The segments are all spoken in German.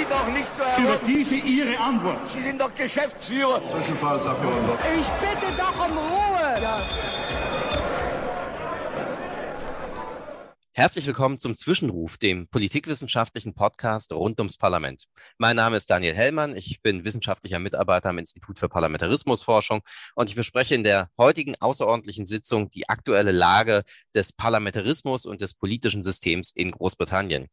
Sie doch nicht so Über herum. diese Ihre Antwort. Sie sind doch Geschäftsführer. Zwischenfallsabgeordneter. Ich bitte doch um Ruhe. Herzlich willkommen zum Zwischenruf, dem politikwissenschaftlichen Podcast rund ums Parlament. Mein Name ist Daniel Hellmann, ich bin wissenschaftlicher Mitarbeiter am Institut für Parlamentarismusforschung und ich bespreche in der heutigen außerordentlichen Sitzung die aktuelle Lage des Parlamentarismus und des politischen Systems in Großbritannien.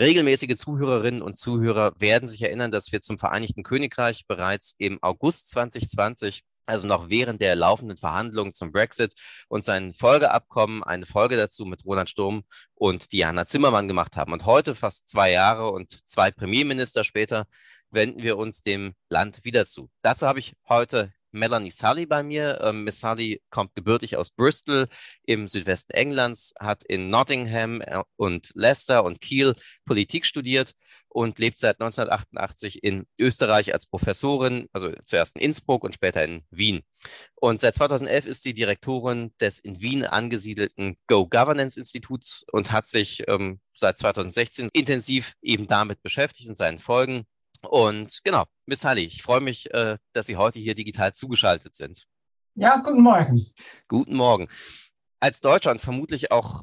Regelmäßige Zuhörerinnen und Zuhörer werden sich erinnern, dass wir zum Vereinigten Königreich bereits im August 2020 also noch während der laufenden Verhandlungen zum Brexit und seinen Folgeabkommen eine Folge dazu mit Roland Sturm und Diana Zimmermann gemacht haben. Und heute, fast zwei Jahre und zwei Premierminister später, wenden wir uns dem Land wieder zu. Dazu habe ich heute Melanie Sully bei mir. Ähm, Miss Sully kommt gebürtig aus Bristol im Südwesten Englands, hat in Nottingham äh, und Leicester und Kiel Politik studiert und lebt seit 1988 in Österreich als Professorin, also zuerst in Innsbruck und später in Wien. Und seit 2011 ist sie Direktorin des in Wien angesiedelten Go Governance Instituts und hat sich ähm, seit 2016 intensiv eben damit beschäftigt und seinen Folgen. Und genau, Miss Halli, ich freue mich, äh, dass Sie heute hier digital zugeschaltet sind. Ja, guten Morgen. Guten Morgen. Als Deutscher und vermutlich auch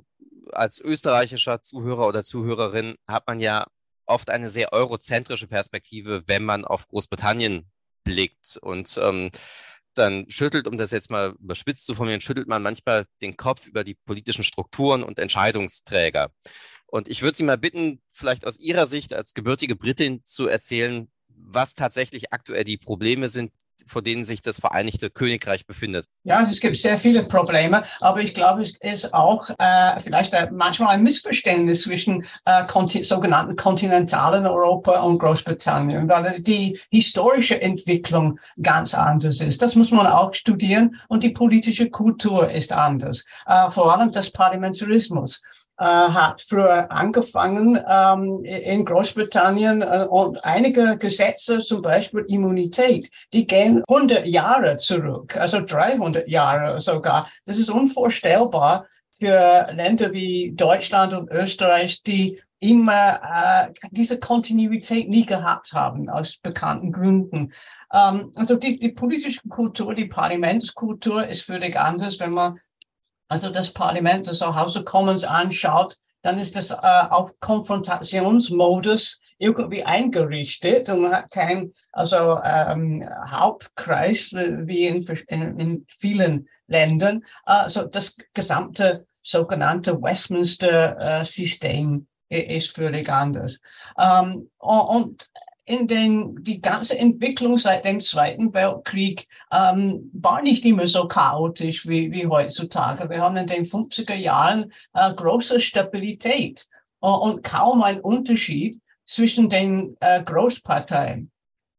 als österreichischer Zuhörer oder Zuhörerin hat man ja oft eine sehr eurozentrische Perspektive, wenn man auf Großbritannien blickt. Und ähm, dann schüttelt, um das jetzt mal überspitzt zu formulieren, schüttelt man manchmal den Kopf über die politischen Strukturen und Entscheidungsträger. Und ich würde Sie mal bitten, vielleicht aus Ihrer Sicht als gebürtige Britin zu erzählen, was tatsächlich aktuell die Probleme sind, vor denen sich das Vereinigte Königreich befindet. Ja, es gibt sehr viele Probleme, aber ich glaube, es ist auch äh, vielleicht äh, manchmal ein Missverständnis zwischen äh, konti sogenannten kontinentalen Europa und Großbritannien, weil die historische Entwicklung ganz anders ist. Das muss man auch studieren und die politische Kultur ist anders, äh, vor allem das Parlamentarismus hat früher angefangen ähm, in Großbritannien äh, und einige Gesetze, zum Beispiel Immunität, die gehen 100 Jahre zurück, also 300 Jahre sogar. Das ist unvorstellbar für Länder wie Deutschland und Österreich, die immer äh, diese Kontinuität nie gehabt haben, aus bekannten Gründen. Ähm, also die, die politische Kultur, die Parlamentskultur ist völlig anders, wenn man also das Parlament, das House of Commons anschaut, dann ist das äh, auf Konfrontationsmodus irgendwie eingerichtet und man hat kein also ähm, Hauptkreis wie in, in, in vielen Ländern. Also das gesamte sogenannte Westminster-System äh, ist völlig anders. Ähm, und in den, die ganze Entwicklung seit dem Zweiten Weltkrieg ähm, war nicht immer so chaotisch wie, wie heutzutage. Wir haben in den 50er Jahren äh, große Stabilität äh, und kaum ein Unterschied zwischen den äh, Großparteien.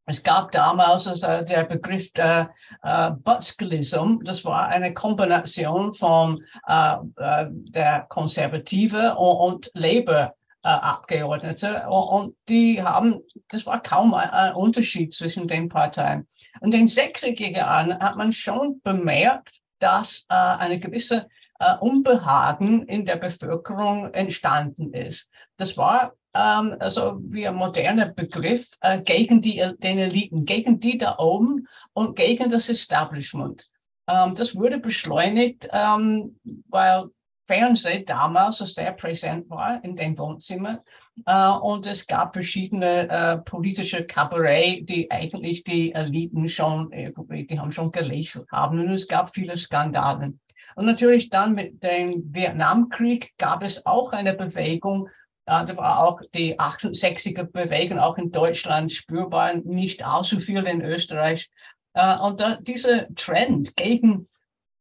Es gab damals also der Begriff der äh, Butzkelism. Das war eine Kombination von äh, äh, der Konservative und, und Labour Abgeordnete und die haben, das war kaum ein, ein Unterschied zwischen den Parteien. Und in den 60er Jahren hat man schon bemerkt, dass äh, eine gewisse äh, Unbehagen in der Bevölkerung entstanden ist. Das war ähm, also wie ein moderner Begriff äh, gegen die, den Eliten, gegen die da oben und gegen das Establishment. Ähm, das wurde beschleunigt, ähm, weil Fernsehen damals sehr präsent war in dem Wohnzimmer. Äh, und es gab verschiedene äh, politische Kabarett, die eigentlich die Eliten schon, die haben schon gelesen haben. Und es gab viele Skandale. Und natürlich dann mit dem Vietnamkrieg gab es auch eine Bewegung, da war auch die 68er Bewegung auch in Deutschland spürbar, nicht allzu viel in Österreich. Äh, und da, dieser Trend gegen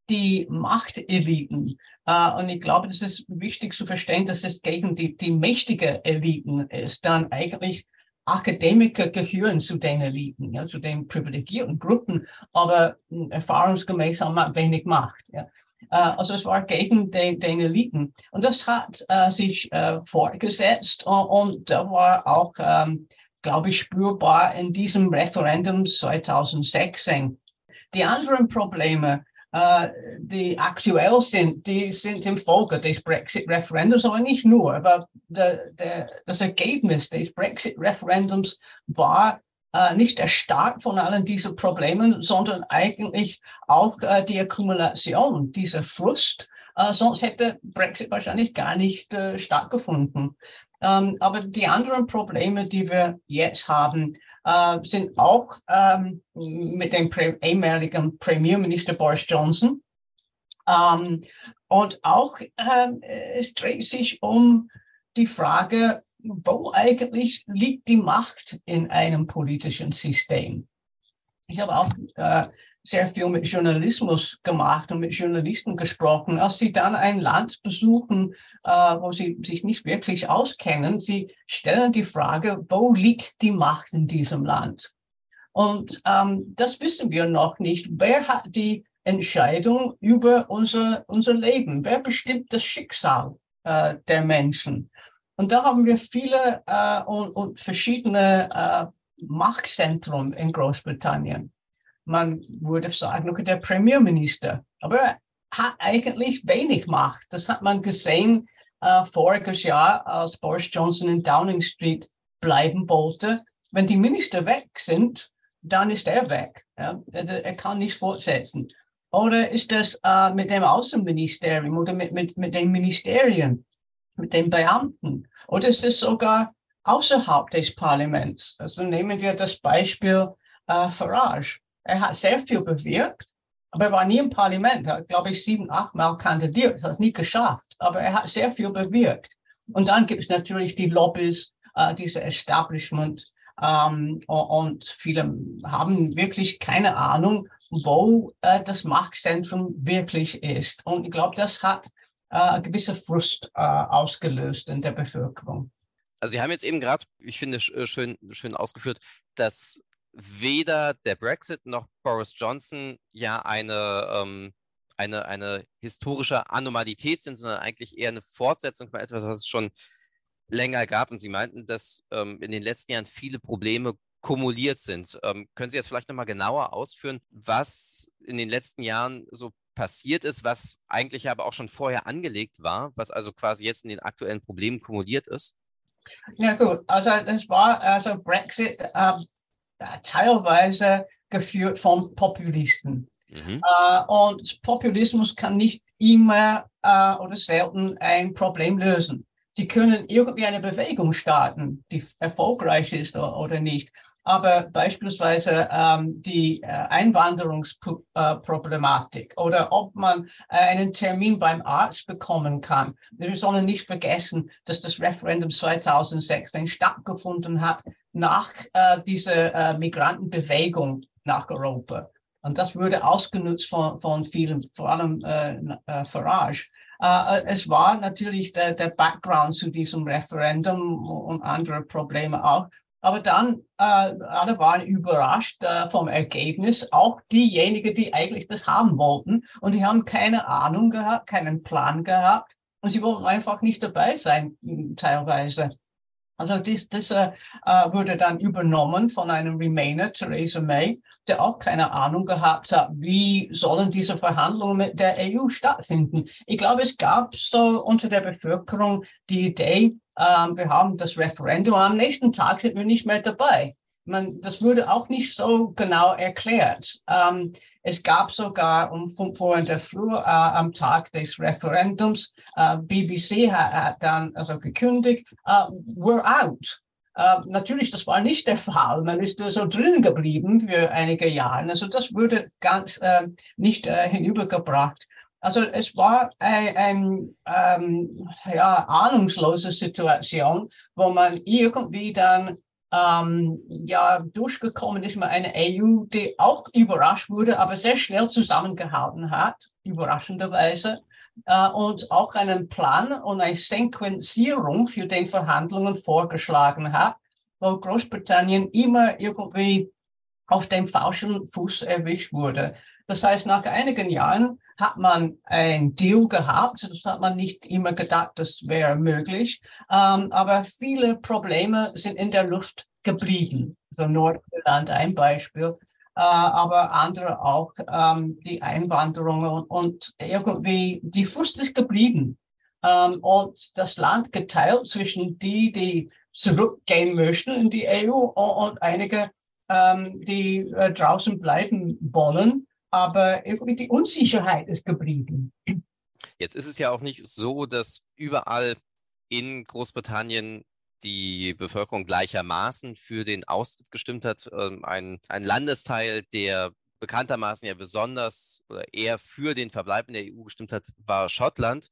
die Machteliten. Uh, und ich glaube, das ist wichtig zu verstehen, dass es gegen die, die mächtige Eliten ist. Dann eigentlich Akademiker gehören zu den Eliten, ja, zu den privilegierten Gruppen, aber erfahrungsgemäß haben wir wenig Macht. Ja. Uh, also es war gegen den, den Eliten. Und das hat uh, sich fortgesetzt und, und da war auch, ähm, glaube ich, spürbar in diesem Referendum 2016. Die anderen Probleme äh, die aktuell sind, die sind im Folge des Brexit-Referendums, aber nicht nur. Aber der, der, das Ergebnis des Brexit-Referendums war äh, nicht der Start von allen diesen Problemen, sondern eigentlich auch äh, die Akkumulation dieser Frust. Äh, sonst hätte Brexit wahrscheinlich gar nicht äh, stattgefunden. Ähm, aber die anderen Probleme, die wir jetzt haben, äh, sind auch ähm, mit dem ehemaligen Premierminister Boris Johnson. Ähm, und auch ähm, es dreht sich um die Frage, wo eigentlich liegt die Macht in einem politischen System? Ich habe auch äh, sehr viel mit Journalismus gemacht und mit Journalisten gesprochen. Als sie dann ein Land besuchen, äh, wo sie sich nicht wirklich auskennen, sie stellen die Frage, wo liegt die Macht in diesem Land? Und ähm, das wissen wir noch nicht. Wer hat die Entscheidung über unser, unser Leben? Wer bestimmt das Schicksal äh, der Menschen? Und da haben wir viele äh, und, und, verschiedene äh, Machtzentren in Großbritannien man würde sagen, der Premierminister. Aber er hat eigentlich wenig Macht. Das hat man gesehen äh, voriges Jahr, als Boris Johnson in Downing Street bleiben wollte. Wenn die Minister weg sind, dann ist er weg. Ja? Er, er, kann nicht fortsetzen. Oder ist das äh, mit dem Außenministerium oder mit, mit, mit den Ministerien, mit den Beamten? Oder ist es sogar außerhalb des Parlaments? Also nehmen wir das Beispiel äh, Farage. Er hat sehr viel bewirkt, aber er war nie im Parlament. Er hat, glaube ich, sieben, acht Mal kandidiert, hat es nie geschafft. Aber er hat sehr viel bewirkt. Und dann gibt es natürlich die Lobbys, äh, diese Establishment. Ähm, und viele haben wirklich keine Ahnung, wo äh, das Machtzentrum wirklich ist. Und ich glaube, das hat äh, gewisse Frust äh, ausgelöst in der Bevölkerung. Also Sie haben jetzt eben gerade, ich finde, äh, schön, schön ausgeführt, dass weder der Brexit noch Boris Johnson ja eine, ähm, eine, eine historische Anormalität sind, sondern eigentlich eher eine Fortsetzung von etwas, was es schon länger gab. Und Sie meinten, dass ähm, in den letzten Jahren viele Probleme kumuliert sind. Ähm, können Sie jetzt vielleicht nochmal genauer ausführen, was in den letzten Jahren so passiert ist, was eigentlich aber auch schon vorher angelegt war, was also quasi jetzt in den aktuellen Problemen kumuliert ist? Ja gut, also es war also Brexit ähm, teilweise geführt von Populisten. Mhm. Äh, und Populismus kann nicht immer äh, oder selten ein Problem lösen. Sie können irgendwie eine Bewegung starten, die erfolgreich ist oder, oder nicht. Aber beispielsweise ähm, die äh, Einwanderungsproblematik äh, oder ob man äh, einen Termin beim Arzt bekommen kann. Wir sollen nicht vergessen, dass das Referendum 2016 stattgefunden hat nach äh, dieser äh, Migrantenbewegung nach Europa. Und das wurde ausgenutzt von, von vielen, vor allem äh, äh, Farage. Äh, es war natürlich der, der Background zu diesem Referendum und andere Probleme auch. Aber dann, äh, alle waren überrascht äh, vom Ergebnis, auch diejenigen, die eigentlich das haben wollten. Und die haben keine Ahnung gehabt, keinen Plan gehabt. Und sie wollten einfach nicht dabei sein, teilweise. Also das, das äh, äh, wurde dann übernommen von einem Remainer, Theresa May, der auch keine Ahnung gehabt hat, wie sollen diese Verhandlungen mit der EU stattfinden. Ich glaube, es gab so unter der Bevölkerung die Idee, äh, wir haben das Referendum, am nächsten Tag sind wir nicht mehr dabei man, das wurde auch nicht so genau erklärt. Ähm, es gab sogar um 5 Uhr in der Früh äh, am Tag des Referendums, äh, BBC hat, hat, dann also gekündigt, uh, we're out. Uh, natürlich, das war nicht der Fall. Man ist so drin geblieben für einige Jahre. Also das wurde ganz äh, nicht äh, hinübergebracht. Also es war eine ein, ähm, ja, ahnungslose Situation, wo man irgendwie dann ähm, ja, durchgekommen ist mal eine EU, die auch überrascht wurde, aber sehr schnell zusammengehalten hat, überraschenderweise, äh, und auch einen Plan und eine Sequenzierung für den Verhandlungen vorgeschlagen hat, wo Großbritannien immer irgendwie auf dem falschen Fuß erwischt wurde. Das heißt, nach einigen Jahren hat man ein Deal gehabt. Das hat man nicht immer gedacht, das wäre möglich. Ähm, aber viele Probleme sind in der Luft geblieben. So Nordirland ein Beispiel. aber andere auch ähm, die Einwanderung und, und, irgendwie die Frust ist geblieben ähm, und das Land geteilt zwischen die, die zurückgehen möchten in die EU und, und einige, ähm, die äh, draußen bleiben wollen. Aber irgendwie die Unsicherheit ist geblieben. Jetzt ist es ja auch nicht so, dass überall in Großbritannien die Bevölkerung gleichermaßen für den Austritt gestimmt hat. Ähm, ein, ein Landesteil, der bekanntermaßen ja besonders oder eher für den Verbleib in der EU gestimmt hat, war Schottland.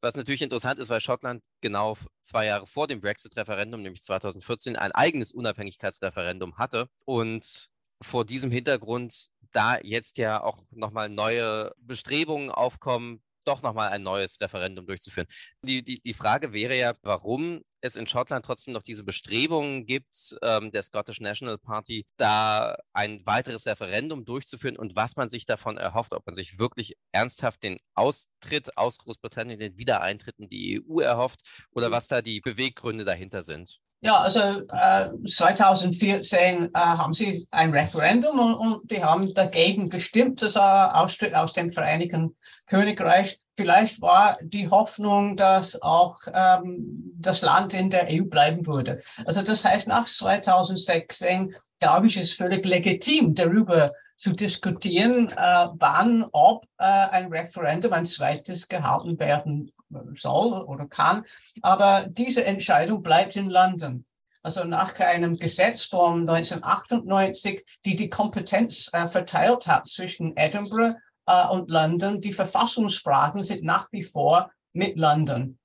Was natürlich interessant ist, weil Schottland genau zwei Jahre vor dem Brexit-Referendum, nämlich 2014, ein eigenes Unabhängigkeitsreferendum hatte. Und vor diesem Hintergrund, da jetzt ja auch nochmal neue Bestrebungen aufkommen, doch nochmal ein neues Referendum durchzuführen. Die, die, die Frage wäre ja, warum es in Schottland trotzdem noch diese Bestrebungen gibt, ähm, der Scottish National Party, da ein weiteres Referendum durchzuführen und was man sich davon erhofft, ob man sich wirklich ernsthaft den Austritt aus Großbritannien, den Wiedereintritt in die EU erhofft oder was da die Beweggründe dahinter sind. Ja, also äh, 2014 äh, haben sie ein Referendum und, und, die haben dagegen gestimmt, dass er austritt aus dem Vereinigten Königreich. Vielleicht war die Hoffnung, dass auch ähm, das Land in der EU bleiben würde. Also das heißt, nach 2016, glaube ich, ist völlig legitim, darüber zu diskutieren, äh, wann, ob äh, ein Referendum, ein zweites gehalten werden soll oder kann. Aber diese Entscheidung bleibt in London. Also nach einem Gesetz von 1998, die die Kompetenz äh, verteilt hat zwischen Edinburgh äh, und London. Die Verfassungsfragen sind nach wie vor mit London.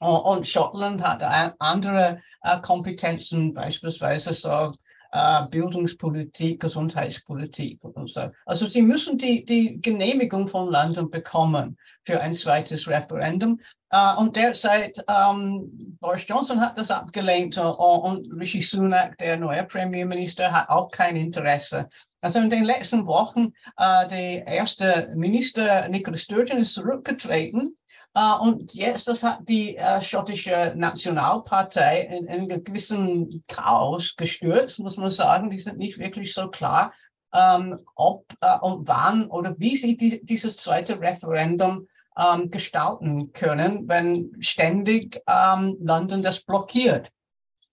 Und Schottland hat andere äh, Kompetenzen, beispielsweise so äh, Bildungspolitik, Gesundheitspolitik und so. Also sie müssen die, die Genehmigung von London bekommen für ein zweites Referendum. Uh, und derzeit, ähm, Boris Johnson hat das abgelehnt uh, und Rishi Sunak, der neue Premierminister, hat auch kein Interesse. Also in den letzten Wochen, uh, der erste Minister Nicola Sturgeon ist zurückgetreten und jetzt, das hat die uh, schottische Nationalpartei in, in einen gewissen Chaos gestürzt, muss man sagen. Die sind nicht wirklich so klar, ähm, ob uh, und wann oder wie sie die, dieses zweite Referendum um, ähm, gestalten können, wenn ständig ähm, London das blockiert.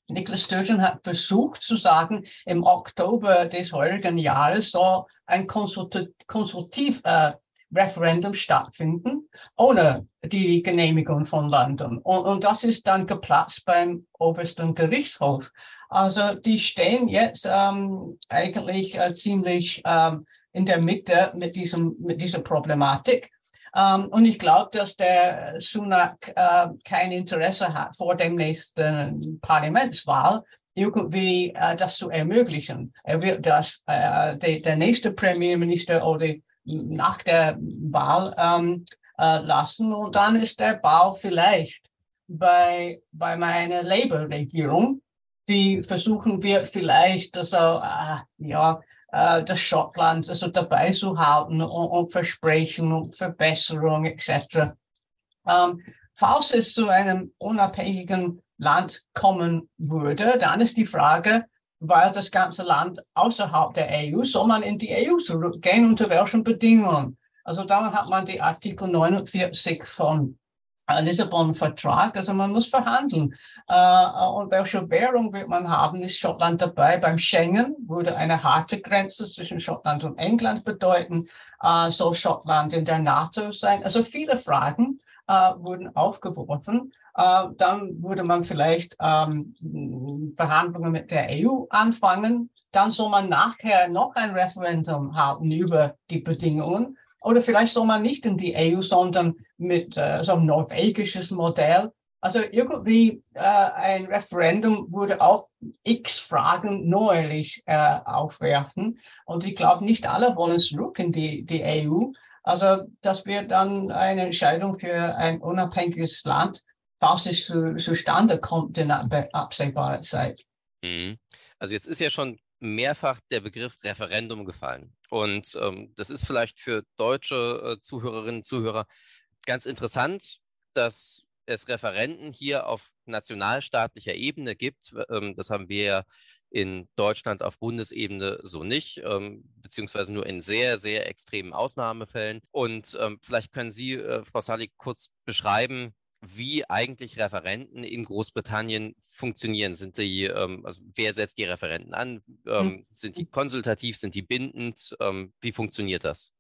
Nicholas Sturgeon hat versucht zu sagen, im Oktober des heurigen Jahres soll ein Konsultativ, äh, Referendum stattfinden, ohne die Genehmigung von London. Und, und das ist dann geplatzt beim obersten Gerichtshof. Also die stehen jetzt ähm, eigentlich äh, ziemlich ähm, in der Mitte mit, diesem, mit dieser Problematik. Ähm, und ich glaube, dass der Sunak uh, kein Interesse hat, vor dem nächsten Parlamentswahl irgendwie uh, das zu ermöglichen. Er wird das, de, der nächste Premierminister oder nach der Wahl ähm, äh, lassen. Und dann ist der Bau vielleicht bei, bei meiner Labour-Regierung, die versuchen wir vielleicht, also, äh, ja, äh, das Schottland also dabei zu halten und, und Versprechen und Verbesserung etc. Ähm, falls es zu einem unabhängigen Land kommen würde, dann ist die Frage, weil das ganze Land außerhalb der EU, soll man in die EU zurückgehen, unter welchen Bedingungen? Also da hat man die Artikel 49 von Lissabon-Vertrag, also man muss verhandeln. Und welche Währung wird man haben, ist Schottland dabei. Beim Schengen würde eine harte Grenze zwischen Schottland und England bedeuten. Äh, soll Schottland in der NATO sein? Also viele Fragen wurden aufgeworfen. Äh, dann würde man vielleicht ähm, Verhandlungen mit der EU anfangen. Dann soll man nachher noch ein Referendum haben über die Bedingungen. Oder vielleicht soll man nicht in die EU, sondern mit äh, so einem norwegisches Modell. Also irgendwie äh, ein Referendum würde auch x Fragen neuerlich äh, aufwerfen. Und ich glaube, nicht alle wollen zurück in die, die EU. Also das wird dann eine Entscheidung für ein unabhängiges Land was es zu, zustande kommt in absehbarer Zeit. Also jetzt ist ja schon mehrfach der Begriff Referendum gefallen. Und ähm, das ist vielleicht für deutsche äh, Zuhörerinnen und Zuhörer ganz interessant, dass es Referenten hier auf nationalstaatlicher Ebene gibt. Ähm, das haben wir ja in Deutschland auf Bundesebene so nicht, ähm, beziehungsweise nur in sehr, sehr extremen Ausnahmefällen. Und ähm, vielleicht können Sie, äh, Frau Salik, kurz beschreiben, wie eigentlich Referenten in Großbritannien funktionieren. Sind die, ähm, also wer setzt die Referenten an? Ähm, hm. Sind die konsultativ? Sind die bindend? Ähm, wie funktioniert das?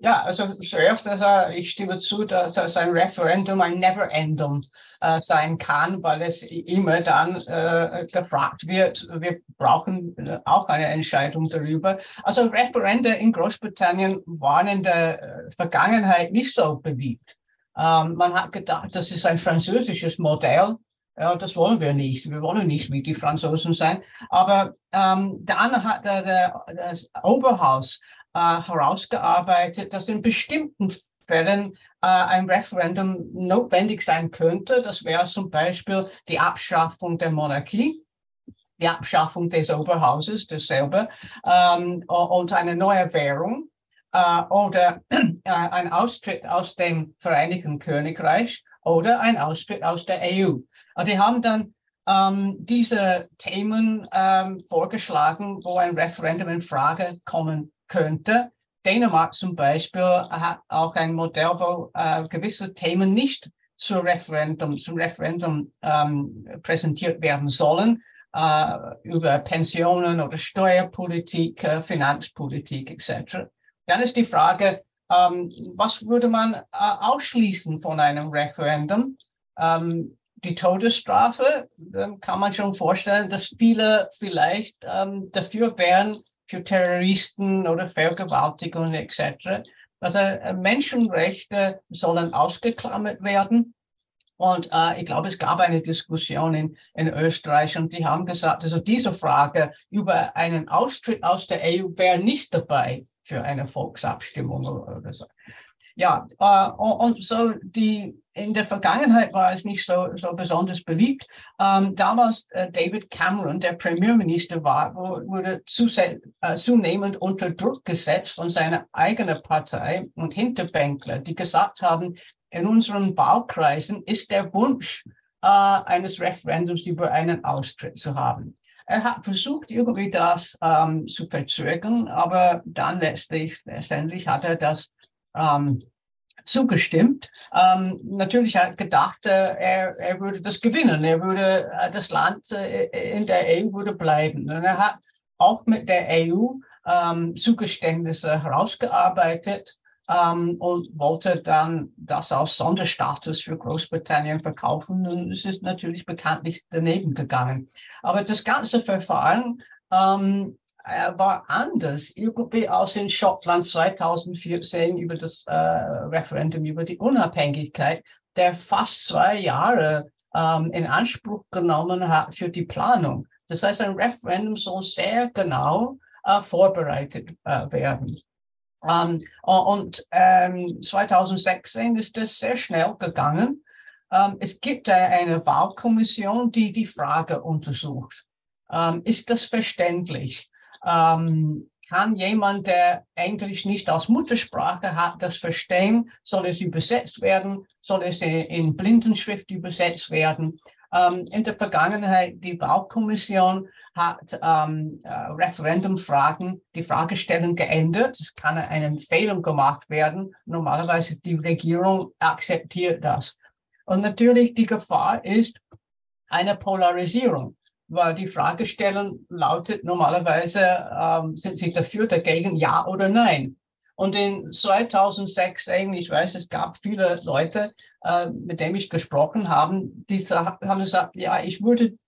Ja, also zuerst, also ich stimme zu, dass, dass ein Referendum ein Never-Endum äh, sein kann, weil es immer dann äh, gefragt wird, wir brauchen äh, auch eine Entscheidung darüber. Also Referenden in Großbritannien waren in der äh, Vergangenheit nicht so beliebt. Ähm, man hat gedacht, das ist ein französisches Modell. Ja, das wollen wir nicht. Wir wollen nicht wie die Franzosen sein. Aber ähm, dann hat der, der, das Oberhaus äh, herausgearbeitet, dass in bestimmten Fällen äh, ein Referendum notwendig sein könnte. Das wäre zum Beispiel die Abschaffung der Monarchie, die Abschaffung des Oberhauses, dasselbe, ähm, und eine neue Währung äh, oder äh, ein Austritt aus dem Vereinigten Königreich oder ein Austritt aus der EU. Und die haben dann ähm, diese Themen ähm, vorgeschlagen, wo ein Referendum in Frage kommen könnte. Dänemark zum Beispiel hat auch ein Modell, wo äh, gewisse Themen nicht zum Referendum, zum Referendum ähm, präsentiert werden sollen, äh, über Pensionen oder Steuerpolitik, äh, Finanzpolitik etc. Dann ist die Frage, ähm, was würde man äh, ausschließen von einem Referendum? Ähm, die Todesstrafe, kann man schon vorstellen, dass viele vielleicht ähm, dafür wären, für Terroristen oder Vergewaltigung etc. Also äh, Menschenrechte sollen ausgeklammert werden. Und äh, ich glaube, es gab eine Diskussion in, in Österreich und die haben gesagt, also diese Frage über einen Austritt aus der EU wäre nicht dabei für eine Volksabstimmung oder so. Ja, äh, und so die in der Vergangenheit war es nicht so, so besonders beliebt. Ähm, damals äh, David Cameron, der Premierminister war, wurde äh, zunehmend unter Druck gesetzt von seiner eigenen Partei und Hinterbänkler, die gesagt haben, in unseren Baukreisen ist der Wunsch äh, eines Referendums über einen Austritt zu haben. Er hat versucht, irgendwie das ähm, zu verzögern, aber dann letztlich, letztendlich hat er das ähm, zugestimmt. Ähm, natürlich hat gedacht, äh, er, er würde das gewinnen. Er würde äh, das Land äh, in der EU würde bleiben. Und er hat auch mit der EU ähm, Zugeständnisse herausgearbeitet ähm, und wollte dann das als Sonderstatus für Großbritannien verkaufen. Und es ist natürlich bekanntlich daneben gegangen. Aber das ganze Verfahren ähm, er war anders, irgendwie aus in Schottland 2014 über das äh, Referendum über die Unabhängigkeit, der fast zwei Jahre ähm, in Anspruch genommen hat für die Planung. Das heißt, ein Referendum soll sehr genau äh, vorbereitet äh, werden. Ähm, und ähm, 2016 ist das sehr schnell gegangen. Ähm, es gibt eine Wahlkommission, die die Frage untersucht. Ähm, ist das verständlich? Kann jemand, der Englisch nicht als Muttersprache hat, das verstehen? Soll es übersetzt werden? Soll es in Blindenschrift übersetzt werden? Ähm, in der Vergangenheit, die Wahlkommission hat ähm, äh, Referendumfragen, die Fragestellung geändert. Es kann eine Empfehlung gemacht werden. Normalerweise die Regierung akzeptiert das. Und natürlich die Gefahr ist eine Polarisierung weil die Fragestellung lautet normalerweise, ähm, sind Sie dafür, dagegen, ja oder nein? Und in 2006, ich weiß, es gab viele Leute, äh, mit denen ich gesprochen habe, die haben gesagt, ja, ich würde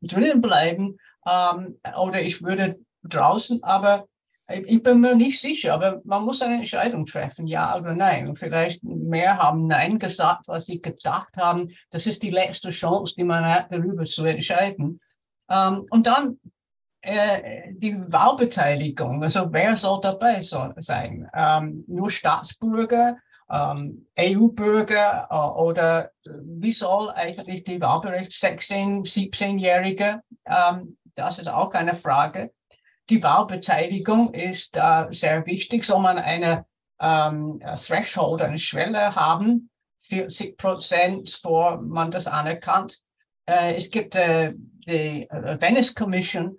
drinnen bleiben ähm, oder ich würde draußen, aber ich bin mir nicht sicher, aber man muss eine Entscheidung treffen, ja oder nein. Und vielleicht mehr haben Nein gesagt, was sie gedacht haben. Das ist die letzte Chance, die man hat, darüber zu entscheiden. Ähm, und dann äh, die Wahlbeteiligung, also wer soll dabei so, sein? Ähm, nur Staatsbürger, ähm, EU-Bürger äh, oder wie soll eigentlich die Wahlberecht 16-, 17-Jährige? Ähm, das ist auch eine Frage. Die Wahlbeteiligung ist äh, sehr wichtig. Soll man eine ähm, Threshold, eine Schwelle haben 40 Prozent, vor man das anerkannt. Äh, es gibt äh, die äh, Venice Commission,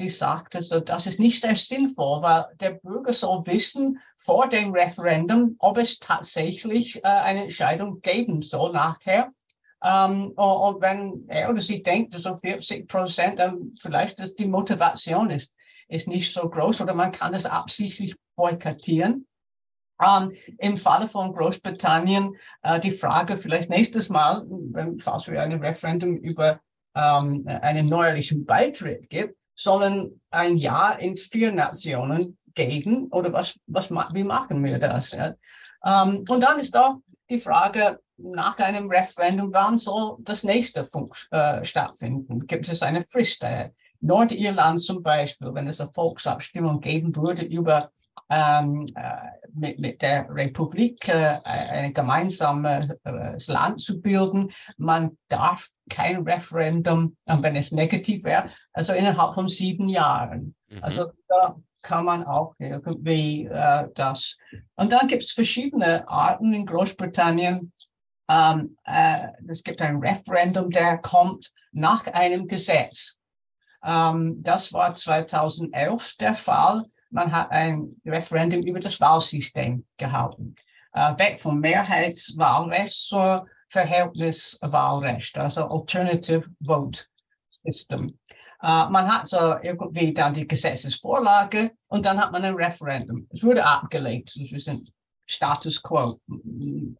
die sagt, also, das ist nicht sehr sinnvoll, weil der Bürger soll wissen vor dem Referendum, ob es tatsächlich eine Entscheidung geben soll nachher. Ähm, und, wenn er oder sie denkt, so 40 Prozent, dann vielleicht dass die Motivation ist, ist nicht so groß oder man kann das absichtlich boykottieren. Ähm, Im Falle von Großbritannien äh, die Frage vielleicht nächstes Mal, wenn, falls wir ein Referendum über ähm, einen neuerlichen Beitritt gibt, sollen ein Ja in vier Nationen geben oder was, was, wie machen wir das? Ja? Ähm, und dann ist da die Frage nach einem Referendum, wann soll das nächste Funk, äh, stattfinden? Gibt es eine Frist? Äh, Nordirland zum Beispiel, wenn es eine Volksabstimmung geben würde über ähm, äh, mit, mit der Republik äh, ein gemeinsames äh, Land zu bilden. Man darf kein Referendum, wenn es negativ wäre, also innerhalb von sieben Jahren. Mhm. Also da kann man auch irgendwie äh, das. Und dann gibt es verschiedene Arten in Großbritannien. Ähm, äh, es gibt ein Referendum, der kommt nach einem Gesetz. Ähm, das war 2011 der Fall man hat ein Referendum über das Wahlsystem gehalten. Äh, weg vom Mehrheitswahlrecht zur Verhältniswahlrecht, also Alternative Vote System. Uh, man hat so irgendwie dann die Gesetzesvorlage und dann hat man ein Referendum. Es wurde abgelehnt. Das ist ein Status Quo.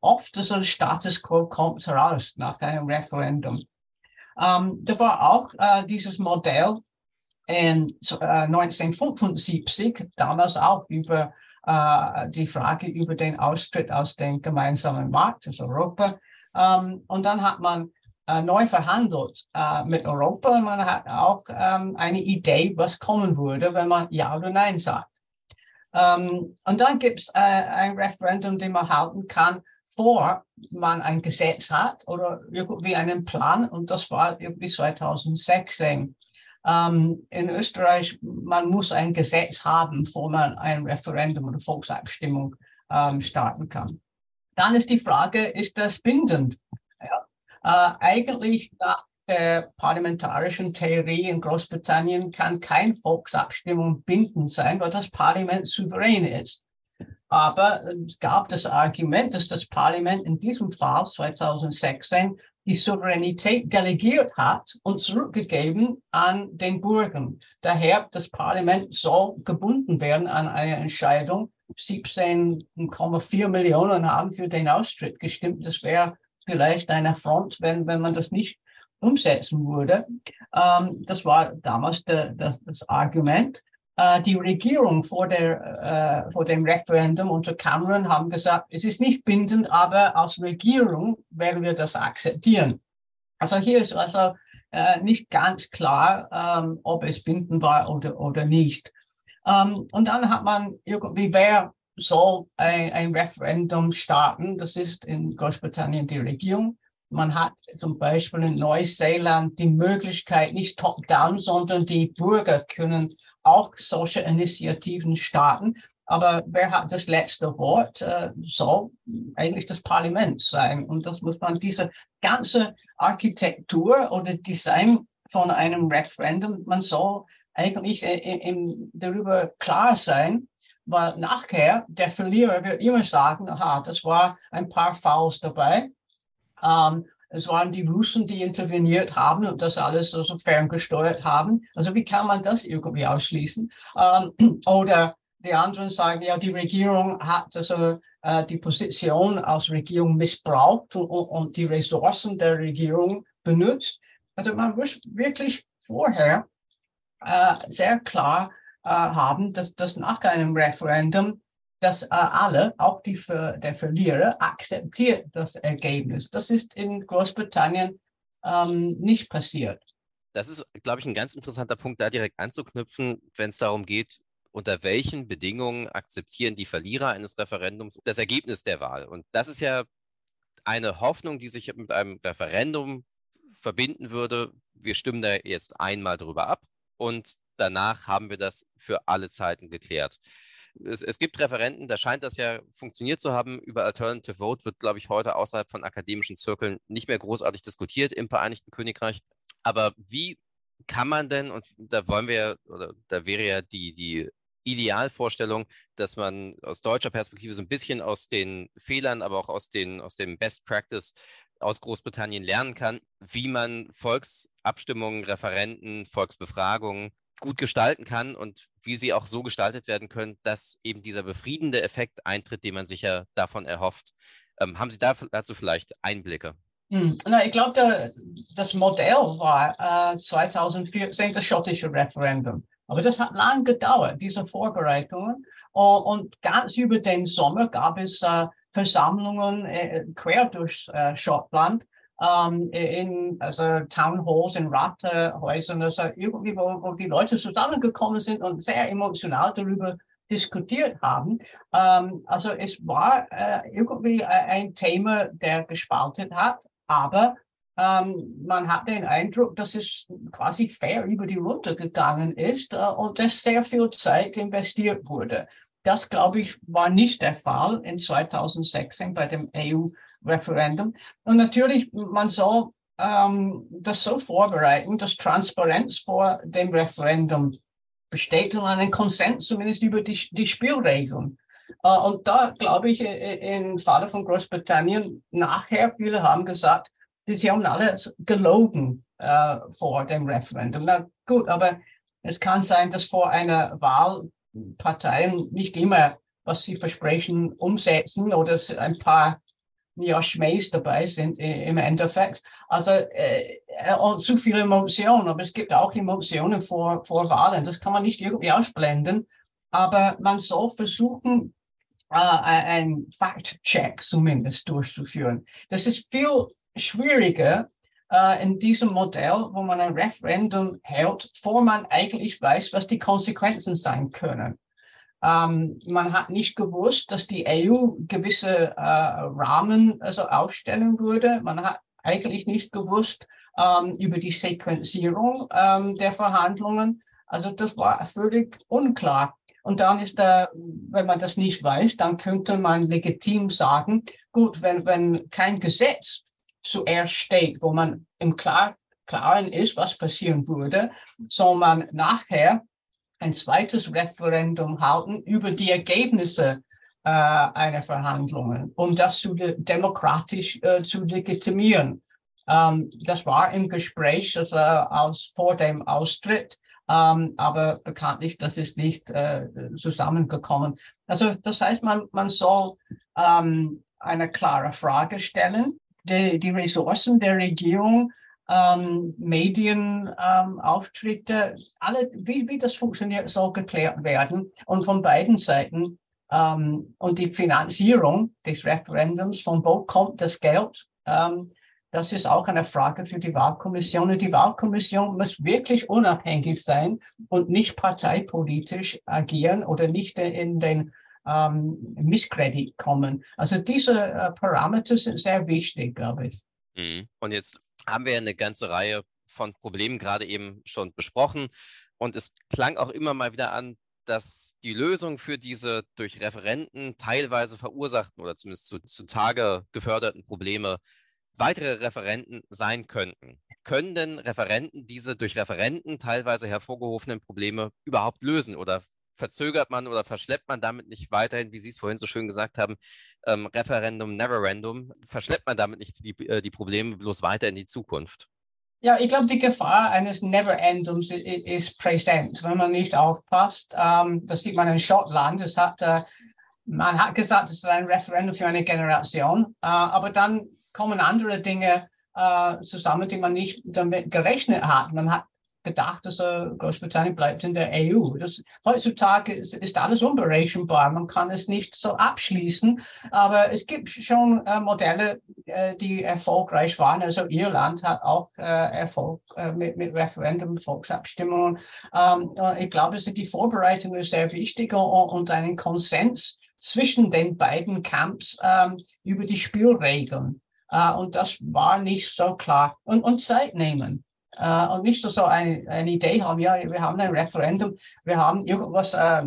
Oft so ein Status Quo kommt heraus nach einem Referendum. Um, ähm, da war auch uh, dieses Modell in äh, 1975 damals auch über äh, die Frage über den Austritt aus dem gemeinsamen Markt, also Europa. Ähm, und dann hat man äh, neu verhandelt äh, mit Europa. Man hat auch ähm, eine Idee, was kommen würde, wenn man Ja oder Nein sagt. Ähm, und dann gibt es äh, ein Referendum, den man halten kann, vor man ein Gesetz hat oder irgendwie einen Plan. Und das war irgendwie 2016. Ähm, in Österreich, man muss ein Gesetz haben, bevor man ein Referendum oder Volksabstimmung ähm, starten kann. Dann ist die Frage, ist das bindend? Ja. Äh, eigentlich nach der parlamentarischen Theorie in Großbritannien kann keine Volksabstimmung bindend sein, weil das Parlament souverän ist. Aber es gab das Argument, dass das Parlament in diesem Fall 2016 die Souveränität delegiert hat und zurückgegeben an den Bürgern. Daher das Parlament soll gebunden werden an eine Entscheidung. 17,4 Millionen haben für den Austritt gestimmt. Das wäre vielleicht eine Front, wenn, wenn man das nicht umsetzen würde. Ähm, das war damals de, de, das Argument. Äh, die Regierung vor, der, äh, vor dem Referendum unter Cameron haben gesagt, es ist nicht bindend, aber als Regierung werden wir das akzeptieren. Also hier ist also äh, nicht ganz klar, ähm, ob es bindend war oder, oder nicht. Ähm, und dann hat man irgendwie, wer soll ein, ein Referendum starten? Das ist in Großbritannien die Regierung. Man hat zum Beispiel in Neuseeland die Möglichkeit, nicht top-down, sondern die Bürger können auch solche Initiativen starten. Aber wer hat das letzte Wort? Äh, soll eigentlich das Parlament sein. Und das muss man, diese ganze Architektur oder Design von einem Referendum, man soll eigentlich im, darüber klar sein, weil nachher der Verlierer wird immer sagen, aha, das war ein paar Fouls dabei. Ähm, es waren die Russen, die interveniert haben und das alles so also ferngesteuert haben. Also wie kann man das irgendwie ausschließen? Ähm, oder die anderen sagen, ja, die Regierung hat also äh, die Position als Regierung missbraucht und, und, die Ressourcen der Regierung benutzt. Also man muss wirklich vorher äh, sehr klar äh, haben, dass das nach einem Referendum dass äh, alle, auch die für, der Verlierer, akzeptiert das Ergebnis. Das ist in Großbritannien ähm, nicht passiert. Das ist, glaube ich, ein ganz interessanter Punkt, da direkt anzuknüpfen, wenn es darum geht, unter welchen Bedingungen akzeptieren die Verlierer eines Referendums das Ergebnis der Wahl. Und das ist ja eine Hoffnung, die sich mit einem Referendum verbinden würde. Wir stimmen da jetzt einmal drüber ab und danach haben wir das für alle Zeiten geklärt. Es, es, gibt Referenten, da scheint das ja funktioniert zu haben. Über Alternative Vote wird, glaube ich, heute außerhalb von akademischen Zirkeln nicht mehr großartig diskutiert im Vereinigten Königreich. Aber wie kann man denn, und da wollen wir, oder da wäre ja die, die Idealvorstellung, dass man aus deutscher Perspektive so ein bisschen aus den Fehlern, aber auch aus, den, aus dem Best Practice aus Großbritannien lernen kann, wie man Volksabstimmungen, Referenten, Volksbefragungen gut gestalten kann und wie sie auch so gestaltet werden können, dass eben dieser befriedende Effekt eintritt, den man sich ja davon erhofft. Ähm, haben Sie da, dazu vielleicht Einblicke? Hm. Na, ich glaube, das Modell war äh, 2014 das schottische Referendum. Aber das hat lang gedauert, diese Vorbereitungen. Und, und ganz über den Sommer gab es äh, Versammlungen äh, quer durch äh, Schottland, ähm, in also Town Halls, in Rathäusern, also irgendwie, wo, wo die Leute zusammengekommen sind und sehr emotional darüber diskutiert haben. Ähm, also es war äh, irgendwie ein Thema, der gespalten hat, aber ähm, man hat den Eindruck, dass es quasi fair über die Runde gegangen ist äh, und dass sehr viel Zeit investiert wurde. Das, glaube ich, war nicht der Fall in 2016 bei dem EU-Referendum. Und natürlich, man soll ähm, das so vorbereiten, dass Transparenz vor dem Referendum besteht und einen Konsens zumindest über die, die Spielregeln. Uh, und da glaube ich, im Falle von Großbritannien nachher, viele haben gesagt, sie haben alle gelogen äh, vor dem Referendum. Na gut, aber es kann sein, dass vor einer Wahl Parteien nicht immer, was sie versprechen, umsetzen oder ein paar ja, Schmähs dabei sind im Endeffekt. Also äh, und zu viele Emotionen, aber es gibt auch Emotionen vor, vor Wahlen. Das kann man nicht irgendwie ausblenden. Aber man soll versuchen, äh, ein Fact-Check zumindest durchzuführen. Das ist viel schwieriger äh, in diesem Modell, wo man ein Referendum hält, bevor man eigentlich weiß, was die Konsequenzen sein können. Ähm, man hat nicht gewusst, dass die EU gewisse äh, Rahmen also aufstellen würde. Man hat eigentlich nicht gewusst ähm, über die Sequenzierung ähm, der Verhandlungen. Also das war völlig unklar. Und dann ist da, wenn man das nicht weiß, dann könnte man legitim sagen, gut, wenn, wenn kein Gesetz zuerst steht, wo man im Klar, Klaren ist, was passieren würde, soll man nachher ein zweites Referendum halten über die Ergebnisse äh, einer Verhandlungen, um das zu demokratisch äh, zu legitimieren. Ähm, das war im Gespräch also, aus, vor dem Austritt, ähm, aber bekanntlich, das ist nicht äh, zusammengekommen. Also das heißt, man, man soll ähm, eine klare Frage stellen die, die Ressourcen der Regierung, ähm, Medienauftritte, alle, wie, wie das funktioniert, soll geklärt werden. Und von beiden Seiten ähm, und die Finanzierung des Referendums, von wo kommt das Geld? Ähm, das ist auch eine Frage für die Wahlkommission. Und die Wahlkommission muss wirklich unabhängig sein und nicht parteipolitisch agieren oder nicht in den ähm, Misskredit kommen. Also diese äh, Parameter sind sehr wichtig, glaube ich. Mhm. Und jetzt haben wir eine ganze Reihe von Problemen gerade eben schon besprochen. Und es klang auch immer mal wieder an, dass die Lösung für diese durch Referenten teilweise verursachten oder zumindest zu, zu Tage geförderten Probleme weitere Referenten sein könnten. Können denn Referenten diese durch Referenten teilweise hervorgerufenen Probleme überhaupt lösen oder verzögert man oder verschleppt man damit nicht weiterhin, wie Sie es vorhin so schön gesagt haben, ähm, Referendum, Neverendum, verschleppt man damit nicht die, äh, die Probleme bloß weiter in die Zukunft? Ja, ich glaube, die Gefahr eines Neverendums ist präsent, wenn man nicht aufpasst. Ähm, das sieht man in Schottland. Es hat, äh, man hat gesagt, es ist ein Referendum für eine Generation, äh, aber dann kommen andere Dinge äh, zusammen, die man nicht damit gerechnet hat. Man hat gedacht, dass äh, Großbritannien bleibt in der EU. Das, heutzutage ist, ist, alles unberechenbar. Man kann es nicht so abschließen. Aber es gibt schon äh, Modelle, äh, die erfolgreich waren. Also Irland hat auch äh, Erfolg äh, mit, mit Referendum, Volksabstimmungen. Ähm, ich glaube, die Vorbereitung ist sehr wichtig und, und einen Konsens zwischen den beiden Camps ähm, über die Spielregeln. Uh, und das war nicht so klar. Und, und Zeit nehmen. Äh, und nicht so eine, eine Idee haben, ja, wir haben ein Referendum, wir haben irgendwas äh,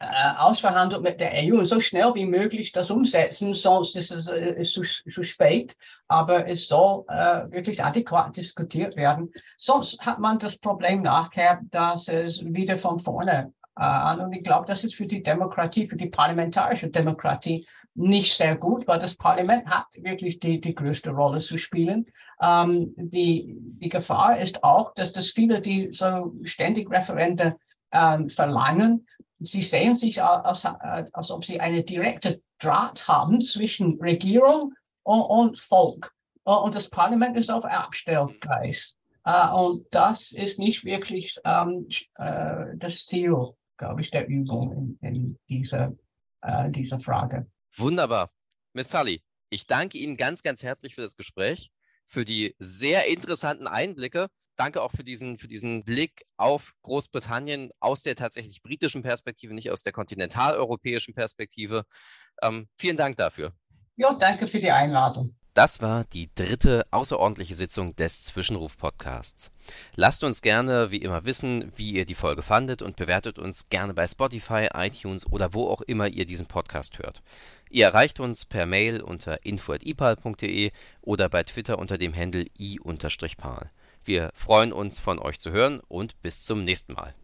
äh, ausverhandelt mit der EU und so schnell wie möglich das umsetzen, sonst ist es ist zu, zu spät, aber es soll äh, wirklich adäquat diskutiert werden. Sonst hat man das Problem nachher, dass es wieder von vorne an und ich glaube, das ist für die Demokratie, für die parlamentarische Demokratie nicht sehr gut, weil das Parlament hat wirklich die, die größte Rolle zu spielen. Ähm, die, die Gefahr ist auch, dass das viele, die so ständig Referende ähm, verlangen, sie sehen sich als, als, als ob sie eine direkte Draht haben zwischen Regierung und, und Volk. Und das Parlament ist auf Abstellgleis. Uh, und das ist nicht wirklich ähm, das Ziel, glaube ich, der Übung in, in dieser, uh, dieser Frage. Wunderbar. Miss Sully, ich danke Ihnen ganz, ganz herzlich für das Gespräch, für die sehr interessanten Einblicke. Danke auch für diesen, für diesen Blick auf Großbritannien aus der tatsächlich britischen Perspektive, nicht aus der kontinentaleuropäischen Perspektive. Ähm, vielen Dank dafür. Ja, danke für die Einladung. Das war die dritte außerordentliche Sitzung des Zwischenruf-Podcasts. Lasst uns gerne wie immer wissen, wie ihr die Folge fandet und bewertet uns gerne bei Spotify, iTunes oder wo auch immer ihr diesen Podcast hört. Ihr erreicht uns per Mail unter info.ipal.de oder bei Twitter unter dem Handle i-pal. Wir freuen uns von euch zu hören und bis zum nächsten Mal.